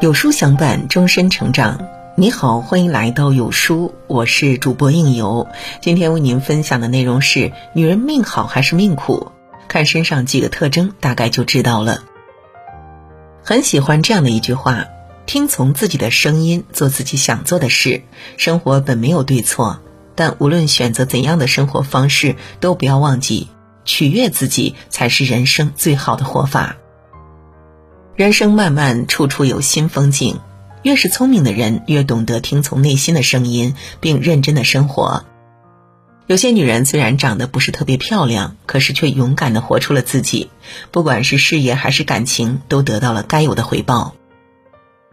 有书相伴，终身成长。你好，欢迎来到有书，我是主播应由。今天为您分享的内容是：女人命好还是命苦？看身上几个特征，大概就知道了。很喜欢这样的一句话：听从自己的声音，做自己想做的事。生活本没有对错，但无论选择怎样的生活方式，都不要忘记取悦自己，才是人生最好的活法。人生漫漫，处处有新风景。越是聪明的人，越懂得听从内心的声音，并认真的生活。有些女人虽然长得不是特别漂亮，可是却勇敢的活出了自己，不管是事业还是感情，都得到了该有的回报。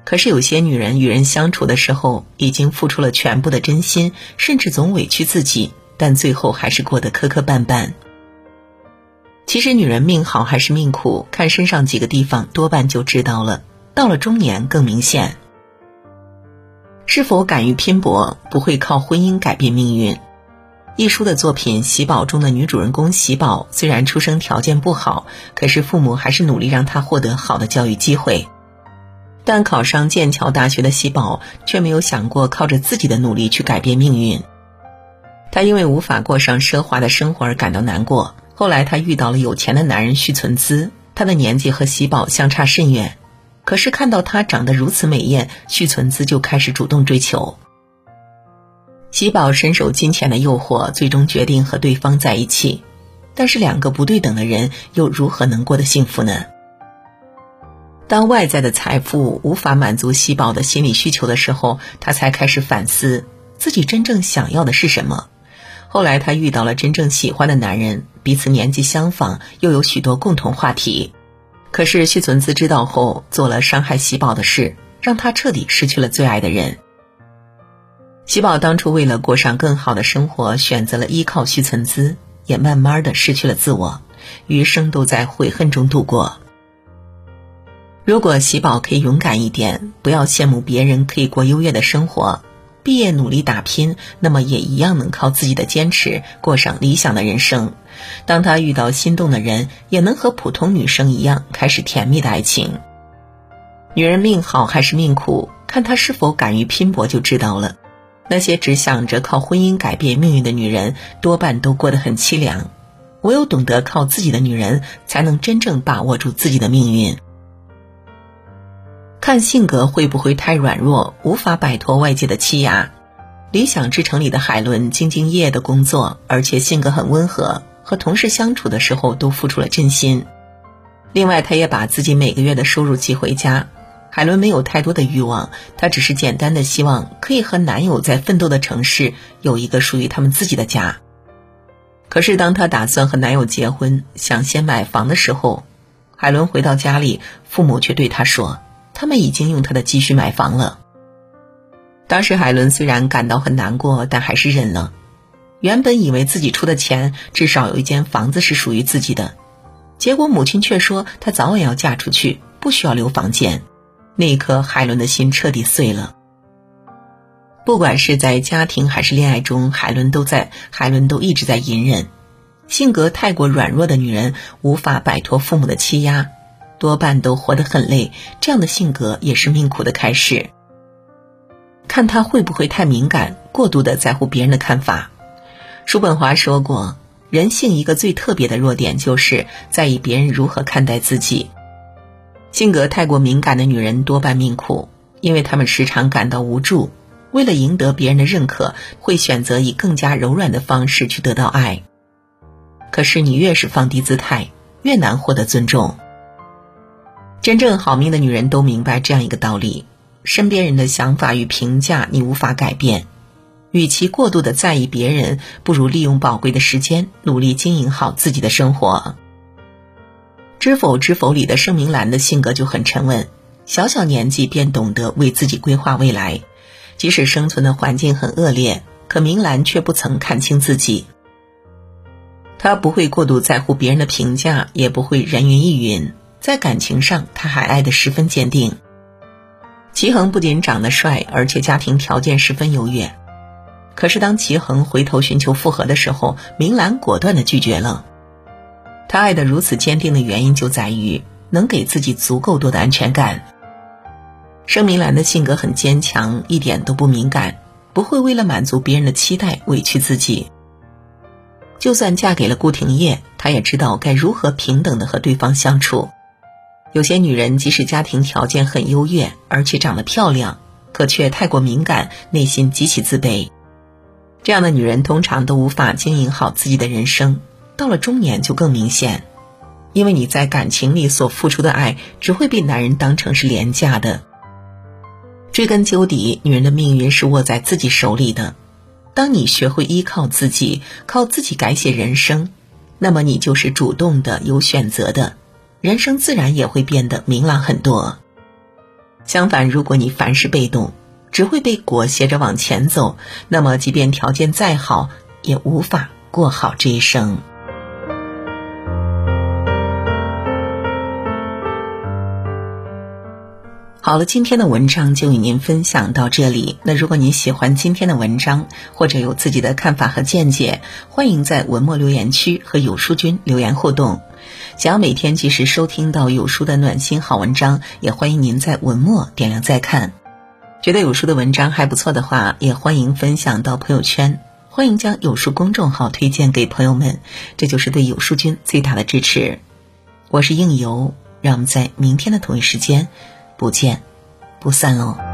可是有些女人与人相处的时候，已经付出了全部的真心，甚至总委屈自己，但最后还是过得磕磕绊绊。其实，女人命好还是命苦，看身上几个地方多半就知道了。到了中年更明显。是否敢于拼搏，不会靠婚姻改变命运。一书的作品《喜宝》中的女主人公喜宝，虽然出生条件不好，可是父母还是努力让她获得好的教育机会。但考上剑桥大学的喜宝，却没有想过靠着自己的努力去改变命运。她因为无法过上奢华的生活而感到难过。后来，她遇到了有钱的男人徐存姿，他的年纪和喜宝相差甚远，可是看到她长得如此美艳，徐存姿就开始主动追求。喜宝深受金钱的诱惑，最终决定和对方在一起，但是两个不对等的人又如何能过得幸福呢？当外在的财富无法满足喜宝的心理需求的时候，他才开始反思自己真正想要的是什么。后来，她遇到了真正喜欢的男人，彼此年纪相仿，又有许多共同话题。可是，徐存姿知道后，做了伤害喜宝的事，让他彻底失去了最爱的人。喜宝当初为了过上更好的生活，选择了依靠徐存姿，也慢慢的失去了自我，余生都在悔恨中度过。如果喜宝可以勇敢一点，不要羡慕别人可以过优越的生活。毕业努力打拼，那么也一样能靠自己的坚持过上理想的人生。当他遇到心动的人，也能和普通女生一样开始甜蜜的爱情。女人命好还是命苦，看她是否敢于拼搏就知道了。那些只想着靠婚姻改变命运的女人，多半都过得很凄凉。唯有懂得靠自己的女人，才能真正把握住自己的命运。看性格会不会太软弱，无法摆脱外界的欺压。理想之城里的海伦兢兢业业的工作，而且性格很温和，和同事相处的时候都付出了真心。另外，她也把自己每个月的收入寄回家。海伦没有太多的欲望，她只是简单的希望可以和男友在奋斗的城市有一个属于他们自己的家。可是，当她打算和男友结婚，想先买房的时候，海伦回到家里，父母却对她说。他们已经用他的积蓄买房了。当时海伦虽然感到很难过，但还是忍了。原本以为自己出的钱至少有一间房子是属于自己的，结果母亲却说她早晚要嫁出去，不需要留房间。那一刻，海伦的心彻底碎了。不管是在家庭还是恋爱中，海伦都在，海伦都一直在隐忍。性格太过软弱的女人无法摆脱父母的欺压。多半都活得很累，这样的性格也是命苦的开始。看他会不会太敏感，过度的在乎别人的看法。叔本华说过，人性一个最特别的弱点，就是在意别人如何看待自己。性格太过敏感的女人多半命苦，因为她们时常感到无助，为了赢得别人的认可，会选择以更加柔软的方式去得到爱。可是你越是放低姿态，越难获得尊重。真正好命的女人都明白这样一个道理：身边人的想法与评价你无法改变，与其过度的在意别人，不如利用宝贵的时间，努力经营好自己的生活。《知否知否》里的盛明兰的性格就很沉稳，小小年纪便懂得为自己规划未来，即使生存的环境很恶劣，可明兰却不曾看清自己。她不会过度在乎别人的评价，也不会人云亦云。在感情上，他还爱得十分坚定。齐恒不仅长得帅，而且家庭条件十分优越。可是当齐恒回头寻求复合的时候，明兰果断的拒绝了。他爱得如此坚定的原因就在于能给自己足够多的安全感。盛明兰的性格很坚强，一点都不敏感，不会为了满足别人的期待委屈自己。就算嫁给了顾廷烨，她也知道该如何平等的和对方相处。有些女人即使家庭条件很优越，而且长得漂亮，可却太过敏感，内心极其自卑。这样的女人通常都无法经营好自己的人生，到了中年就更明显。因为你在感情里所付出的爱，只会被男人当成是廉价的。追根究底，女人的命运是握在自己手里的。当你学会依靠自己，靠自己改写人生，那么你就是主动的、有选择的，人生自然也会变得明朗很多。相反，如果你凡事被动，只会被裹挟着往前走，那么即便条件再好，也无法过好这一生。好了，今天的文章就与您分享到这里。那如果您喜欢今天的文章，或者有自己的看法和见解，欢迎在文末留言区和有书君留言互动。想要每天及时收听到有书的暖心好文章，也欢迎您在文末点亮再看。觉得有书的文章还不错的话，也欢迎分享到朋友圈，欢迎将有书公众号推荐给朋友们，这就是对有书君最大的支持。我是应由，让我们在明天的同一时间。不见不散喽。